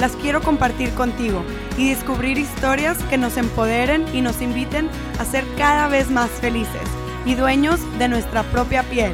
las quiero compartir contigo y descubrir historias que nos empoderen y nos inviten a ser cada vez más felices y dueños de nuestra propia piel.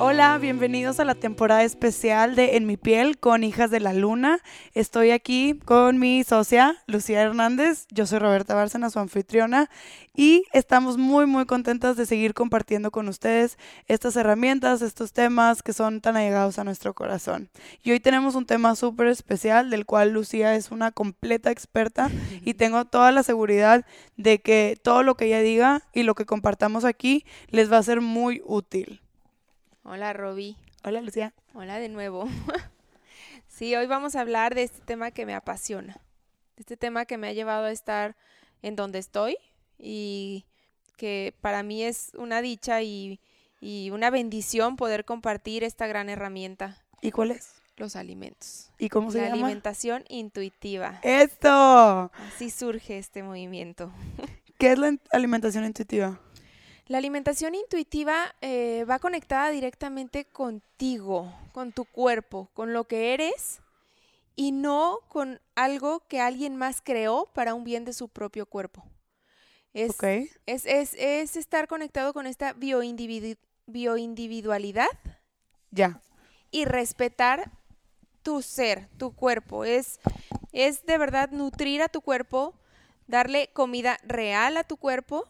Hola, bienvenidos a la temporada especial de En mi piel con Hijas de la Luna. Estoy aquí con mi socia Lucía Hernández. Yo soy Roberta Bárcena, su anfitriona, y estamos muy muy contentas de seguir compartiendo con ustedes estas herramientas, estos temas que son tan allegados a nuestro corazón. Y hoy tenemos un tema súper especial del cual Lucía es una completa experta y tengo toda la seguridad de que todo lo que ella diga y lo que compartamos aquí les va a ser muy útil. Hola, Roby. Hola, Lucía. Hola de nuevo. sí, hoy vamos a hablar de este tema que me apasiona, de este tema que me ha llevado a estar en donde estoy y que para mí es una dicha y, y una bendición poder compartir esta gran herramienta. ¿Y cuál es? Los alimentos. ¿Y cómo se La llama? alimentación intuitiva. ¡Esto! Así surge este movimiento. ¿Qué es la alimentación intuitiva? La alimentación intuitiva eh, va conectada directamente contigo, con tu cuerpo, con lo que eres y no con algo que alguien más creó para un bien de su propio cuerpo. Es, Ok. es, es- es estar conectado con esta bioindividu- bioindividualidad Ya. y respetar tu ser, tu cuerpo. Es, es de verdad nutrir a tu cuerpo, darle comida real a tu cuerpo,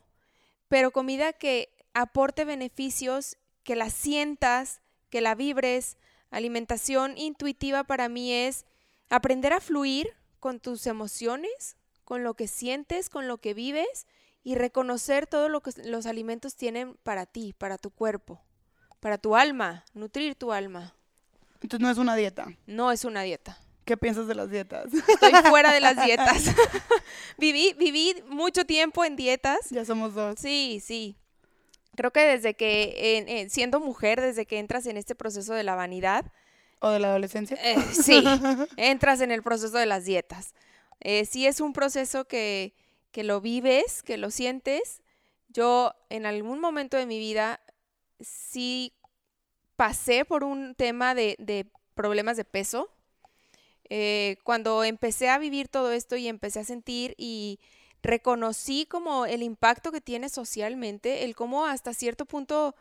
pero comida que aporte beneficios, que la sientas, que la vibres. Alimentación intuitiva para mí es aprender a fluir con tus emociones, con lo que sientes, con lo que vives y reconocer todo lo que los alimentos tienen para ti, para tu cuerpo, para tu alma, nutrir tu alma. Entonces no es una dieta. No es una dieta. ¿Qué piensas de las dietas? Estoy fuera de las dietas. viví, viví mucho tiempo en dietas. ya somos dos. Sí, sí. Creo que desde que, en- en- siendo mujer, desde que entras en este proceso de la vanidad, ¿O de la adolescencia? eh, sí, entras en el proceso de las dietas. Eh, sí es un proceso que, que lo vives, que lo sientes. Yo en algún momento de mi vida sí pasé por un tema de, de problemas de peso. Eh, cuando empecé a vivir todo esto y empecé a sentir y reconocí como el impacto que tiene socialmente, el cómo hasta cierto punto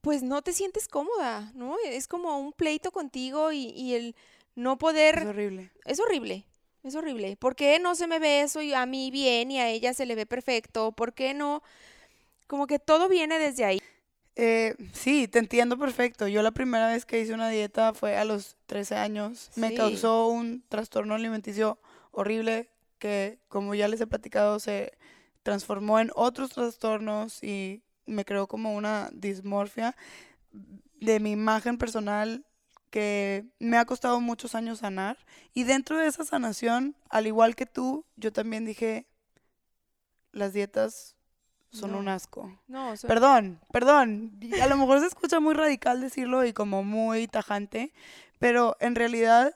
pues no te sientes cómoda, ¿no? Es como un pleito contigo y, y el no Es poder... horrible. Es horrible, es horrible. ¿Por qué no se me ve eso y a mí bien y a ella se le ve perfecto? ¿Por qué no? Como que todo viene desde ahí. Eh, sí, te entiendo perfecto. Yo la primera vez que hice una dieta fue a los 13 años. Me causó un trastorno alimenticio horrible que, como ya les he platicado, se transformó en otros trastornos y me creó como una dismorfia de mi imagen personal que me ha costado muchos años sanar. Y dentro de esa sanación, al igual que tú, yo también dije, las dietas son No. un asco. No, so- Perdón, perdón. y A lo mejor se escucha muy radical decirlo y como muy tajante, pero en realidad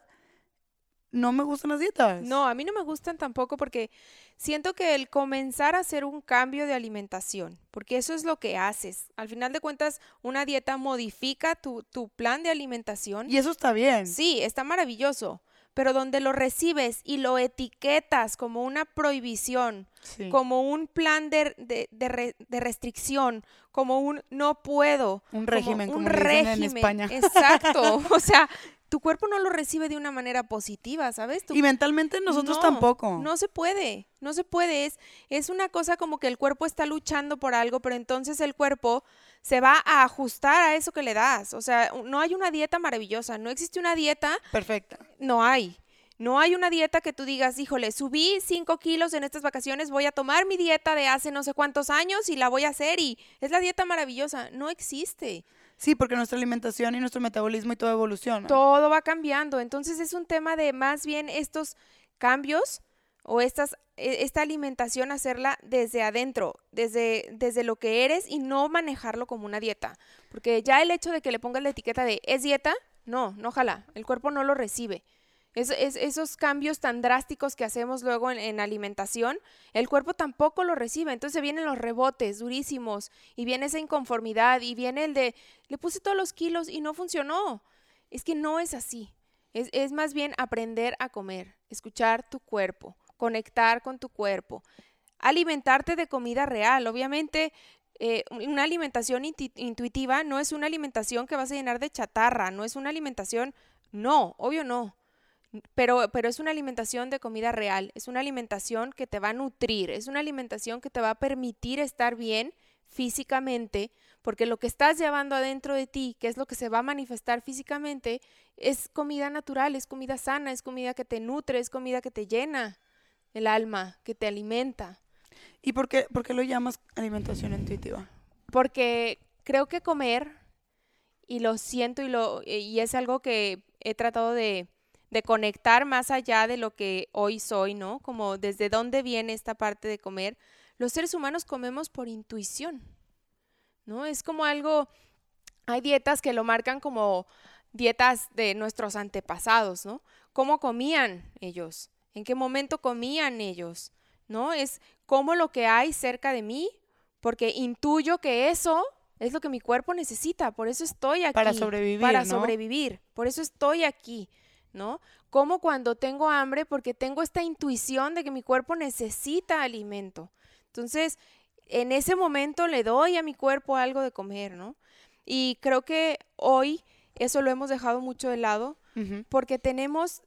no me gustan las dietas. No, a mí no me gustan tampoco porque siento que el comenzar a hacer un cambio de alimentación, porque eso es lo que haces. Al final de cuentas, una dieta modifica tu, tu plan de alimentación. Y eso está bien. Sí, está maravilloso, pero donde lo recibes y lo etiquetas como una prohibición, Sí. como un plan de, de- de re- de restricción, como un no puedo. Un régimen, como, un le dicen en régimen. España. Exacto. O sea, tu cuerpo no lo recibe de una manera positiva, ¿sabes? Tu Y mentalmente nosotros no, tampoco. No se puede, no se puede. Es, es una cosa como que el cuerpo está luchando por algo, pero entonces el cuerpo se va a ajustar a eso que le das. O sea, no hay una dieta maravillosa, no existe una dieta, Perfecta. no hay. No hay una dieta que tú digas, híjole, subí 5 kilos en estas vacaciones, voy a tomar mi dieta de hace no sé cuántos años y la voy a hacer y es la dieta maravillosa. No existe. Sí, porque nuestra alimentación y nuestro metabolismo y todo evoluciona. Todo va cambiando. Entonces es un tema de más bien estos cambios o estas, e, esta alimentación hacerla desde adentro, desde, desde lo que eres y no manejarlo como una dieta. Porque ya el hecho de que le pongas la etiqueta de es dieta, no, no ojalá, el cuerpo no lo recibe. Es, esos cambios tan drásticos que hacemos luego en, alimentación, el cuerpo tampoco lo recibe. Entonces vienen los rebotes durísimos y viene esa inconformidad y viene el de, le puse todos los kilos y no funcionó. Es que no es así. Es, es más bien aprender a comer, escuchar tu cuerpo, conectar con tu cuerpo, alimentarte de comida real. Obviamente, eh, una alimentación intuitiva no es una alimentación que vas a llenar de chatarra, no es una alimentación, no, obvio no. Pero, pero es una alimentación de comida real, es una alimentación que te va a nutrir, es una alimentación que te va a permitir estar bien físicamente, porque lo que estás llevando adentro de ti, que es lo que se va a manifestar físicamente, es comida natural, es comida sana, es comida que te nutre, es comida que te llena el alma, que te alimenta. ¿Y por qué, por qué lo llamas alimentación intuitiva? Porque creo que comer, y lo siento y, lo, y es algo que he tratado de de conectar más allá de lo que hoy soy, ¿no? Como desde dónde viene esta parte de comer. Los seres humanos comemos por intuición, ¿no? Es como algo, hay dietas que lo marcan como dietas de nuestros antepasados, ¿no? ¿Cómo comían ellos? ¿En qué momento comían ellos? ¿No? Es como lo que hay cerca de mí, porque intuyo que eso es lo que mi cuerpo necesita, por eso estoy aquí. Para sobrevivir. Para sobrevivir, por eso estoy aquí. ¿No? Como cuando tengo hambre porque tengo esta intuición de que mi cuerpo necesita alimento. Entonces, en ese momento le doy a mi cuerpo algo de comer, ¿no? Y creo que hoy eso lo hemos dejado mucho de lado porque tenemos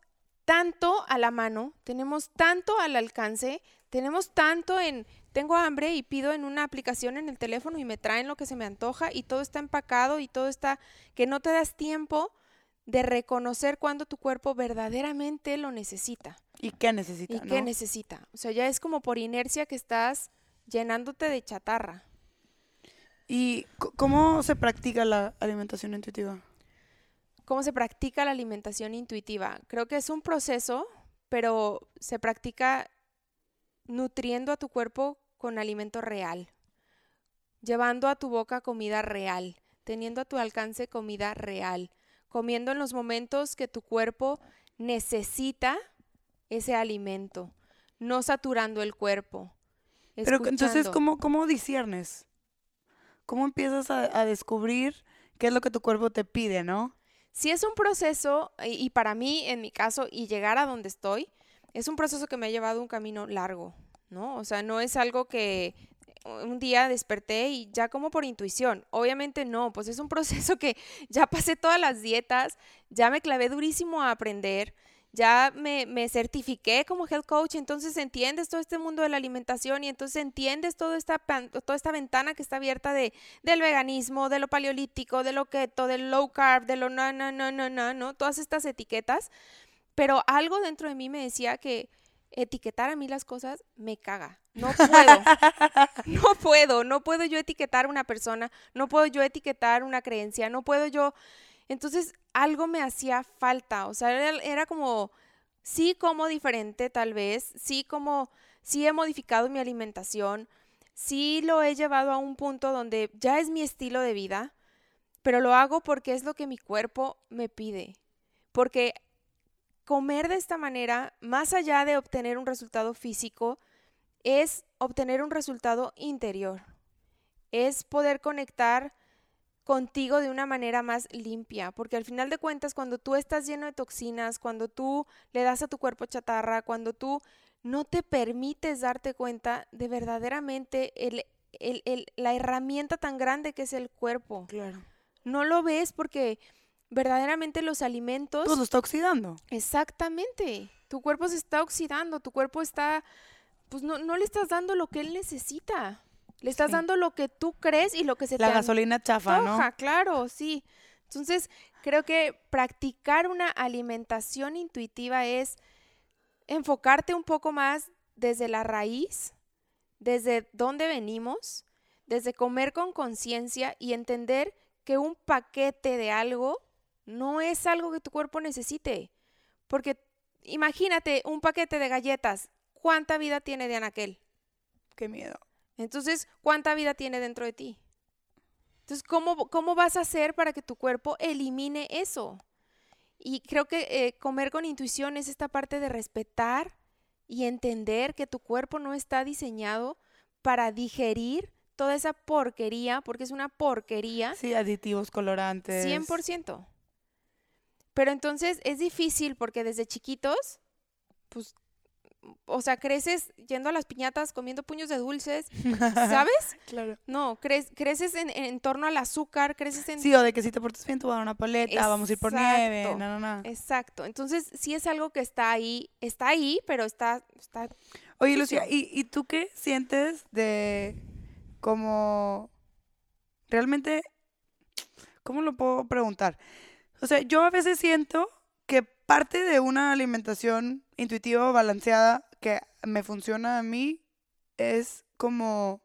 tanto a la mano, tenemos tanto al alcance, tenemos tanto en, tengo hambre y pido en una aplicación en el teléfono y me traen lo que se me antoja y todo está empacado y todo está, que no te das tiempo de reconocer cuando tu cuerpo verdaderamente lo necesita. ¿Y qué necesita? ¿Y qué necesita? O sea, ya es como por inercia que estás llenándote de chatarra. ¿Y cómo se practica la alimentación intuitiva? ¿Cómo se practica la alimentación intuitiva? Creo que es un proceso, pero se practica nutriendo a tu cuerpo con alimento real, llevando a tu boca comida real, teniendo a tu alcance comida real comiendo en los momentos que tu cuerpo necesita ese alimento, no saturando el cuerpo. Pero entonces, ¿cómo, cómo disiernes? ¿Cómo empiezas a, descubrir qué es lo que tu cuerpo te pide, no? Si es un proceso, y, y para mí, en mi caso, y llegar a donde estoy, es un proceso que me ha llevado un camino largo, ¿no? O sea, no es algo que un día desperté y ya como por intuición. Obviamente no, pues es un proceso que ya pasé todas las dietas, ya me clavé durísimo a aprender, ya me, me, certifiqué como health coach, entonces entiendes todo este mundo de la alimentación y entonces entiendes toda esta, toda esta ventana que está abierta de, del veganismo, de lo paleolítico, de lo keto, del low carb, de lo no, no, no, no, no, no, todas estas etiquetas. Pero algo dentro de mí me decía que etiquetar a mí las cosas me caga. No puedo. no puedo. No puedo yo etiquetar a una persona. No puedo yo etiquetar una creencia. No puedo yo. Entonces, algo me hacía falta. O sea, era, como, sí como diferente tal vez. Sí como, sí he modificado mi alimentación. Sí lo he llevado a un punto donde ya es mi estilo de vida. Pero lo hago porque es lo que mi cuerpo me pide. Porque comer de esta manera, más allá de obtener un resultado físico, es obtener un resultado interior. Es poder conectar contigo de una manera más limpia, porque al final de cuentas, cuando tú estás lleno de toxinas, cuando tú le das a tu cuerpo chatarra, cuando tú no te permites darte cuenta de verdaderamente el, la herramienta tan grande que es el cuerpo. Claro. No lo ves porque verdaderamente los alimentos... Pues lo está oxidando. Exactamente. Tu cuerpo se está oxidando, tu cuerpo está... Pues no, no le estás dando lo que él necesita. Le estás dando lo que tú crees y lo que se La gasolina chafa, ¿no? Claro, sí. Entonces, creo que practicar una alimentación intuitiva es enfocarte un poco más desde la raíz, desde dónde venimos, desde comer con conciencia y entender que un paquete de algo no es algo que tu cuerpo necesite. Porque imagínate un paquete de galletas. ¿Cuánta vida tiene de anaquel? Qué miedo. Entonces, ¿cuánta vida tiene dentro de ti? Entonces, ¿cómo, cómo vas a hacer para que tu cuerpo elimine eso? Y creo que eh, comer con intuición es esta parte de respetar y entender que tu cuerpo no está diseñado para digerir toda esa porquería, porque es una porquería. Sí, aditivos, colorantes. 100%. Pero entonces es difícil porque desde chiquitos, pues o sea, creces yendo a las piñatas, comiendo puños de dulces, ¿sabes? claro. No, creces en, en, torno al azúcar, creces en... Sí, o de que si te portas bien, te voy a dar una paleta, vamos a ir por nieve, no, no, no. Exacto. Entonces, sí es algo que está ahí, está ahí, pero está... está Oye, Lucía, ¿y, ¿y tú qué sientes de como... Realmente, ¿cómo lo puedo preguntar? O sea, yo a veces siento que parte de una alimentación intuitiva o balanceada que me funciona a mí es como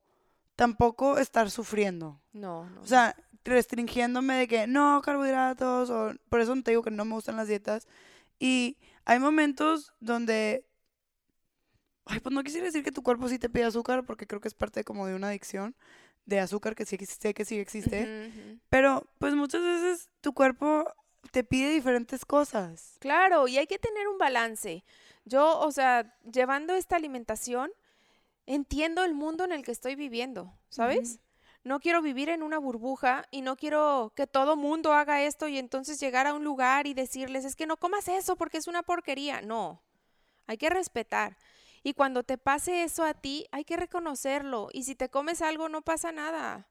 tampoco estar sufriendo. No, no. O sea, restringiéndome de que no carbohidratos o por eso te digo que no me gustan las dietas y hay momentos donde ay, pues no quisiera decir que tu cuerpo sí te pide azúcar porque creo que es parte como de una adicción de azúcar que sí existe, que sí existe, pero pues muchas veces tu cuerpo te pide diferentes cosas. Claro, y hay que tener un balance. Yo, o sea, llevando esta alimentación, entiendo el mundo en el que estoy viviendo, ¿sabes? No quiero vivir en una burbuja y no quiero que todo mundo haga esto y entonces llegar a un lugar y decirles, es que no comas eso porque es una porquería. No, hay que respetar. Y cuando te pase eso a ti, hay que reconocerlo. Y si te comes algo, no pasa nada.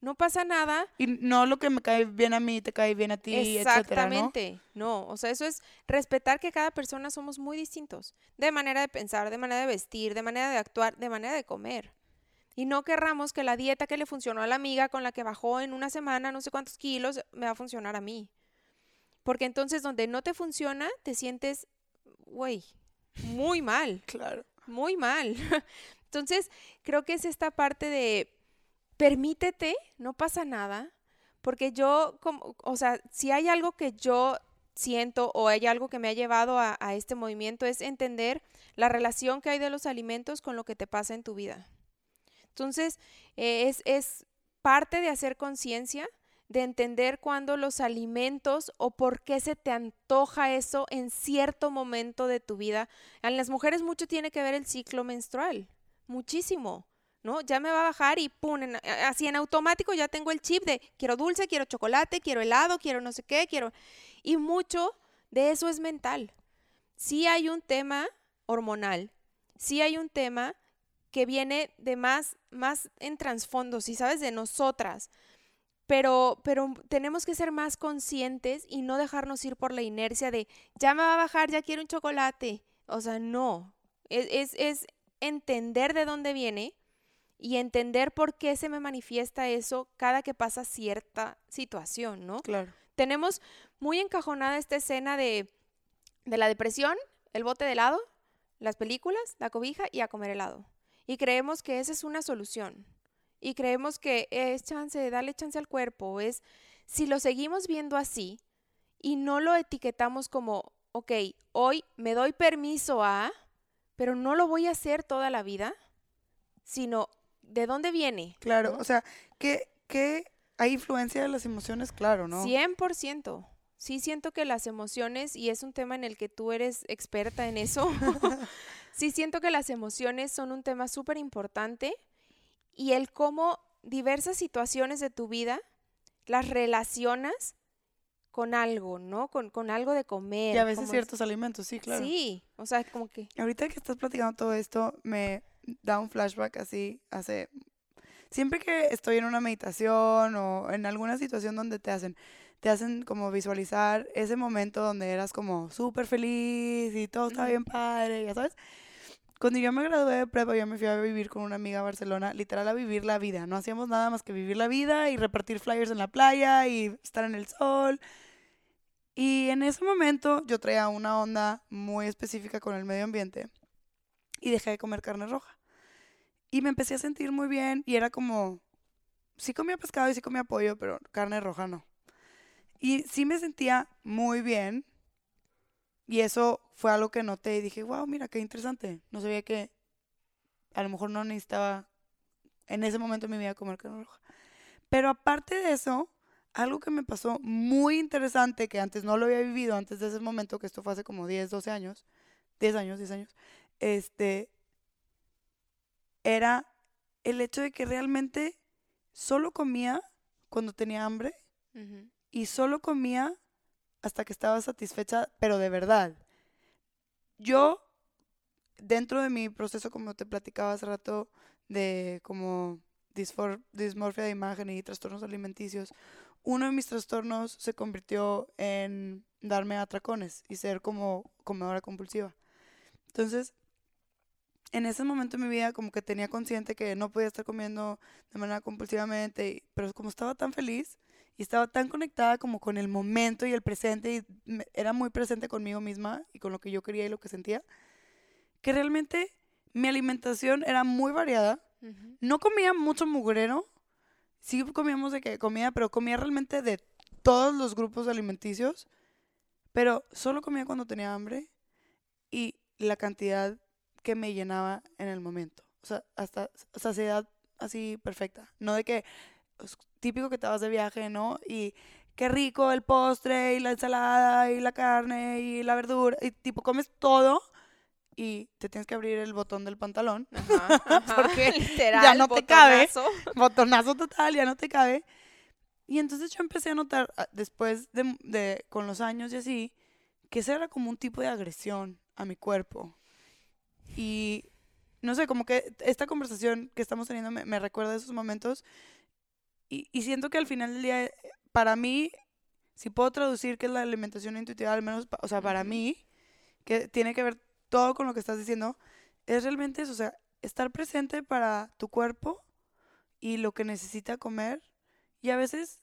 No pasa nada. Y no lo que me cae bien a mí te cae bien a ti, Exactamente. ¿no? o sea, eso es respetar que cada persona somos muy distintos. De manera de pensar, de manera de vestir, de manera de actuar, de manera de comer. Y no querramos que la dieta que le funcionó a la amiga con la que bajó en una semana no sé cuántos kilos me va a funcionar a mí. Porque entonces donde no te funciona, te sientes, güey, muy mal. claro. Muy mal. Entonces, creo que es esta parte de permítete, no pasa nada, porque yo, como, o sea, si hay algo que yo siento o hay algo que me ha llevado a, este movimiento es entender la relación que hay de los alimentos con lo que te pasa en tu vida. Entonces, eh, es, es parte de hacer conciencia, de entender cuándo los alimentos o por qué se te antoja eso en cierto momento de tu vida. En las mujeres mucho tiene que ver el ciclo menstrual, muchísimo. ¿No? Ya me va a bajar y pum, así en automático ya tengo el chip de quiero dulce, quiero chocolate, quiero helado, quiero no sé qué, quiero... Y mucho de eso es mental. Sí hay un tema hormonal, sí hay un tema que viene de más, más en trasfondo, si sabes, de nosotras. Pero, pero tenemos que ser más conscientes y no dejarnos ir por la inercia de ya me va a bajar, ya quiero un chocolate. O sea, no. Es, es, es entender de dónde viene, y entender por qué se me manifiesta eso cada que pasa cierta situación, ¿no? Claro. Tenemos muy encajonada esta escena de, de la depresión, el bote de helado, las películas, la cobija y a comer helado. Y creemos que esa es una solución. Y creemos que es chance, darle chance al cuerpo. Es, si lo seguimos viendo así y no lo etiquetamos como, ok, hoy me doy permiso a, pero no lo voy a hacer toda la vida, sino ¿de dónde viene? Claro, o sea, que, que hay influencia de las emociones, claro, ¿no? 100%. Sí siento que las emociones, y es un tema en el que tú eres experta en eso, sí siento que las emociones son un tema súper importante y el cómo diversas situaciones de tu vida las relacionas con algo, ¿no? Con, con algo de comer. Y a veces ciertos alimentos, sí, claro. Sí, o sea, como que... Ahorita que estás platicando todo esto, me, da un flashback así hace... Siempre que estoy en una meditación o en alguna situación donde te hacen, te hacen como visualizar ese momento donde eras como súper feliz y todo estaba bien padre, ya sabes. Cuando yo me gradué de prepa, yo me fui a vivir con una amiga a Barcelona, literal a vivir la vida. No hacíamos nada más que vivir la vida y repartir flyers en la playa y estar en el sol. Y en ese momento yo traía una onda muy específica con el medio ambiente y dejé de comer carne roja. Y me empecé a sentir muy bien y era como, sí comía pescado y sí comía pollo, pero carne roja no. Y sí me sentía muy bien. Y eso fue algo que noté y dije, wow, mira, qué interesante. No sabía que a lo mejor no necesitaba en ese momento de mi vida comer carne roja. Pero aparte de eso, algo que me pasó muy interesante, que antes no lo había vivido, antes de ese momento, que esto fue hace como 10, 12 años, 10 años, 10 años, este, era el hecho de que realmente solo comía cuando tenía hambre y solo comía hasta que estaba satisfecha, pero de verdad. Yo, dentro de mi proceso, como te platicaba hace rato, de como dismorfia de imagen y trastornos alimenticios, uno de mis trastornos se convirtió en darme atracones y ser como comedora compulsiva. Entonces, en ese momento de mi vida como que tenía consciente que no podía estar comiendo de manera compulsivamente, pero como estaba tan feliz y estaba tan conectada como con el momento y el presente y era muy presente conmigo misma y con lo que yo quería y lo que sentía, que realmente mi alimentación era muy variada. No comía mucho mugrero, sí comíamos de que comía, pero comía realmente de todos los grupos alimenticios, pero solo comía cuando tenía hambre y la cantidad que me llenaba en el momento. O sea, hasta saciedad así perfecta. No de que, pues, típico que te vas de viaje, ¿no? Y qué rico el postre y la ensalada y la carne y la verdura. Y tipo, comes todo y te tienes que abrir el botón del pantalón. porque ya no te cabe. Botonazo total, ya no te cabe. Y entonces yo empecé a notar, ah, después de, de, con los años y así, que ese era como un tipo de agresión a mi cuerpo. Y no sé, como que esta conversación que estamos teniendo me, recuerda a esos momentos. Y, y, siento que al final del día, para mí, si puedo traducir qué es la alimentación intuitiva, al menos, o sea, para mí, que tiene que ver todo con lo que estás diciendo, es realmente eso, o sea, estar presente para tu cuerpo y lo que necesita comer. Y a veces,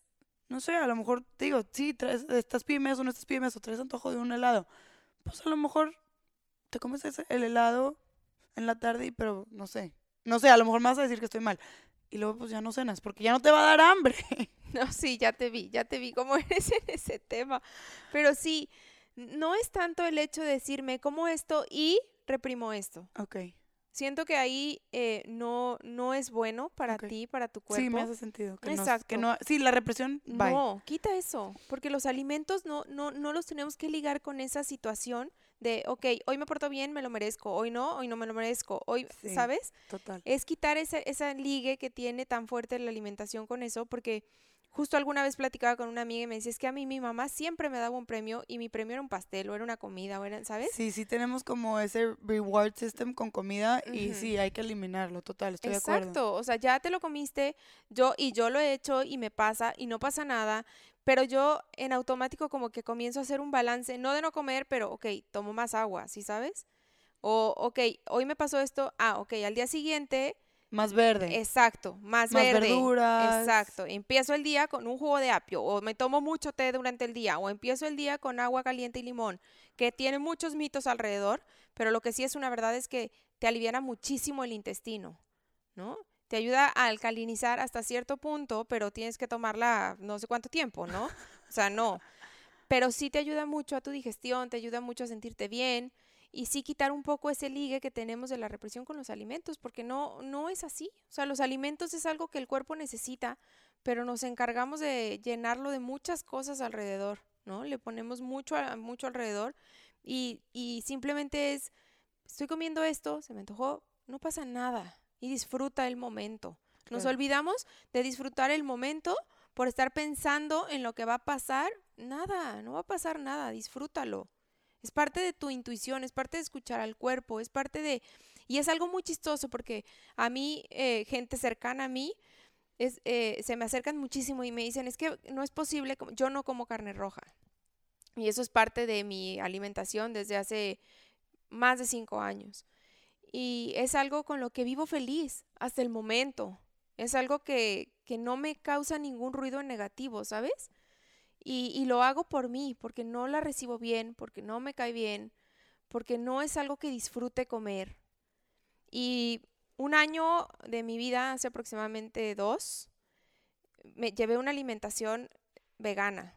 no sé, a lo mejor te digo, sí, traes, estás pymes o no estás pymes o traes antojo de un helado. Pues a lo mejor te comes el helado en la tarde, pero no sé. No sé, a lo mejor me vas a decir que estoy mal. Y luego pues ya no cenas, porque ya no te va a dar hambre. No, sí, ya te vi, ya te vi cómo eres en ese tema. Pero sí, no es tanto el hecho de decirme como esto y reprimo esto. Ok. Siento que ahí eh, no, no es bueno para ti, para tu cuerpo. Sí, me hace sentido. Que Exacto. que no, sí, la represión, No, quita eso, porque los alimentos no, no, no los tenemos que ligar con esa situación de, ok, hoy me porto bien, me lo merezco, hoy no, hoy no me lo merezco, hoy, ¿sabes? Total. Es quitar esa, esa ligue que tiene tan fuerte la alimentación con eso, porque justo alguna vez platicaba con una amiga y me decía, es que a mí mi mamá siempre me daba un premio y mi premio era un pastel o era una comida, o era, ¿sabes? Sí, sí tenemos como ese reward system con comida y sí, hay que eliminarlo, total, estoy de acuerdo. Exacto, o sea, ya te lo comiste, yo y yo lo he hecho y me pasa y no pasa nada, pero yo en automático como que comienzo a hacer un balance, no de no comer, pero ok, tomo más agua, ¿sí sabes? O, ok, hoy me pasó esto, ah, ok, al día siguiente... Más verde. Exacto, más, más verde. verduras. Exacto. Empiezo el día con un jugo de apio, o me tomo mucho té durante el día, o empiezo el día con agua caliente y limón, que tiene muchos mitos alrededor, pero lo que sí es una verdad es que te aliviana muchísimo el intestino, ¿no? Te ayuda a alcalinizar hasta cierto punto, pero tienes que tomarla no sé cuánto tiempo, ¿no? O sea, no. Pero sí te ayuda mucho a tu digestión, te ayuda mucho a sentirte bien y sí quitar un poco ese ligue que tenemos de la represión con los alimentos, porque no, no es así. O sea, los alimentos es algo que el cuerpo necesita, pero nos encargamos de llenarlo de muchas cosas alrededor, ¿no? Le ponemos mucho, mucho alrededor y, y simplemente es, estoy comiendo esto, se me antojó, no pasa nada y disfruta el momento. Nos olvidamos de disfrutar el momento por estar pensando en lo que va a pasar. Nada, no va a pasar nada, disfrútalo. Es parte de tu intuición, es parte de escuchar al cuerpo, es parte de... Y es algo muy chistoso porque a mí, eh, gente cercana a mí, es, eh, se me acercan muchísimo y me dicen, es que no es posible, yo no como carne roja. Y eso es parte de mi alimentación desde hace más de cinco años y es algo con lo que vivo feliz hasta el momento. Es algo que, no me causa ningún ruido negativo, ¿sabes? Y, y, lo hago por mí, porque no la recibo bien, porque no me cae bien, porque no es algo que disfrute comer. Y un año de mi vida, hace aproximadamente dos, me llevé una alimentación vegana.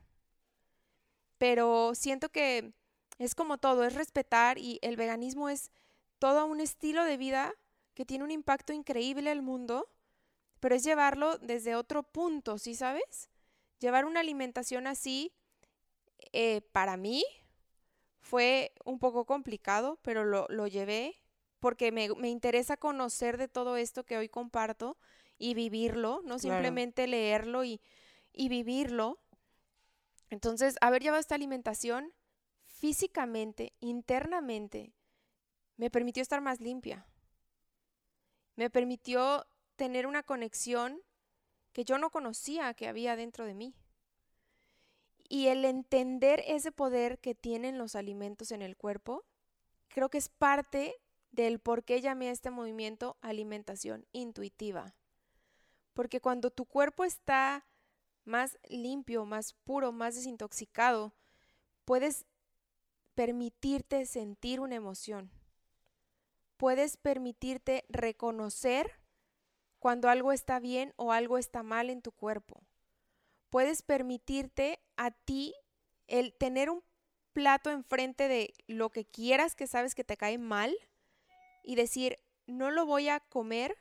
Pero siento que es como todo, es respetar y el veganismo es todo un estilo de vida que tiene un impacto increíble al mundo, pero es llevarlo desde otro punto, ¿sí sabes? Llevar una alimentación así, eh, para mí, fue un poco complicado, pero lo, lo llevé porque me, me, interesa conocer de todo esto que hoy comparto y vivirlo, no simplemente leerlo y, y vivirlo. Entonces, haber llevado esta alimentación físicamente, internamente, me permitió estar más limpia. Me permitió tener una conexión que yo no conocía que había dentro de mí. Y el entender ese poder que tienen los alimentos en el cuerpo, creo que es parte del por qué llamé a este movimiento alimentación intuitiva. Porque cuando tu cuerpo está más limpio, más puro, más desintoxicado, puedes permitirte sentir una emoción. Puedes permitirte reconocer cuando algo está bien o algo está mal en tu cuerpo. Puedes permitirte a ti el tener un plato enfrente de lo que quieras que sabes que te cae mal y decir, no lo voy a comer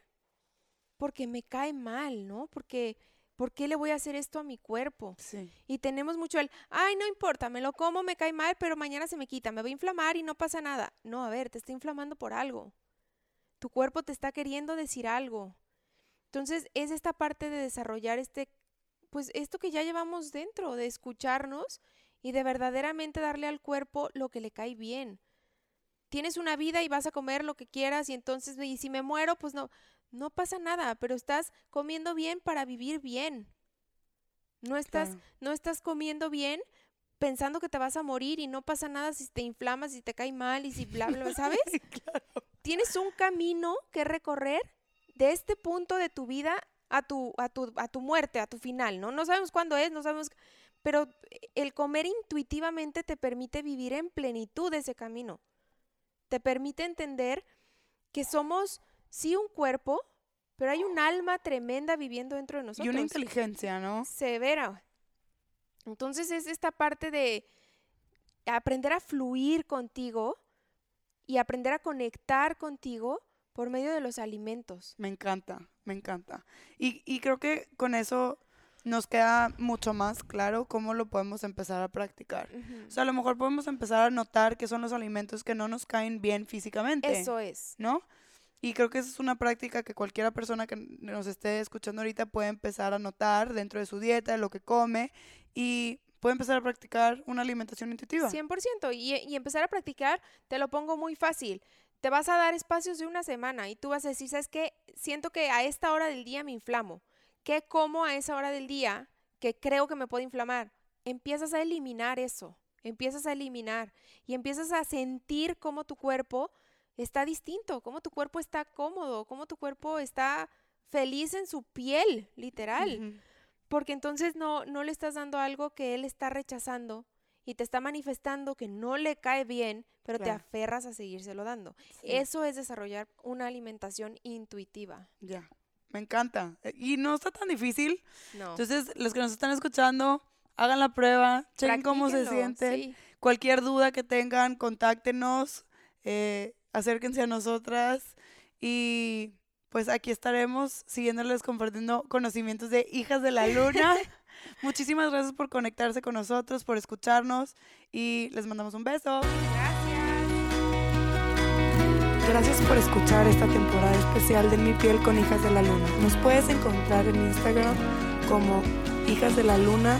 porque me cae mal, ¿no? Porque ¿por qué le voy a hacer esto a mi cuerpo? Sí. Y tenemos mucho el, ay, no importa, me lo como, me cae mal, pero mañana se me quita, me voy a inflamar y no pasa nada. No, a ver, te está inflamando por algo. Tu cuerpo te está queriendo decir algo. Entonces, es esta parte de desarrollar este, pues esto que ya llevamos dentro, de escucharnos y de verdaderamente darle al cuerpo lo que le cae bien. Tienes una vida y vas a comer lo que quieras y entonces, y si me muero, pues no, no pasa nada, pero estás comiendo bien para vivir bien. No estás, no estás comiendo bien pensando que te vas a morir y no pasa nada si te inflamas, si te cae mal y si bla, bla, ¿sabes? Tienes un camino que recorrer de este punto de tu vida a tu, a tu, a tu muerte, a tu final, ¿no? No sabemos cuándo es, no sabemos, pero el comer intuitivamente te permite vivir en plenitud ese camino. Te permite entender que somos sí un cuerpo, pero hay un alma tremenda viviendo dentro de nosotros. Y una inteligencia, ¿no? Severa. Entonces es esta parte de aprender a fluir contigo y aprender a conectar contigo por medio de los alimentos. Me encanta, me encanta. Y, y creo que con eso nos queda mucho más claro cómo lo podemos empezar a practicar. O sea, a lo mejor podemos empezar a notar que son los alimentos que no nos caen bien físicamente. Eso es. ¿No? Y creo que esa es una práctica que cualquiera persona que nos esté escuchando ahorita puede empezar a notar dentro de su dieta, de lo que come y puede empezar a practicar una alimentación intuitiva. 100%. Y, y empezar a practicar, te lo pongo muy fácil. Te vas a dar espacios de una semana y tú vas a decir, ¿sabes qué? Siento que a esta hora del día me inflamo. ¿Qué como a esa hora del día que creo que me puede inflamar? Empiezas a eliminar eso. Empiezas a eliminar y empiezas a sentir cómo tu cuerpo está distinto, cómo tu cuerpo está cómodo, cómo tu cuerpo está feliz en su piel, literal. Porque entonces no, no le estás dando algo que él está rechazando y te está manifestando que no le cae bien, pero te aferras a seguírselo dando. Eso es desarrollar una alimentación intuitiva. Ya, me encanta. Eh, y no está tan difícil. No. Entonces, los que nos están escuchando, hagan la prueba, chequen cómo se sienten. Cualquier duda que tengan, contáctenos. Eh, acérquense a nosotras y pues aquí estaremos siguiéndoles compartiendo conocimientos de hijas de la luna. Muchísimas gracias por conectarse con nosotros, por escucharnos y les mandamos un beso. Gracias. Gracias por escuchar esta temporada especial de Mi piel con Hijas de la Luna. Nos puedes encontrar en Instagram como Hijas de la Luna-ORG.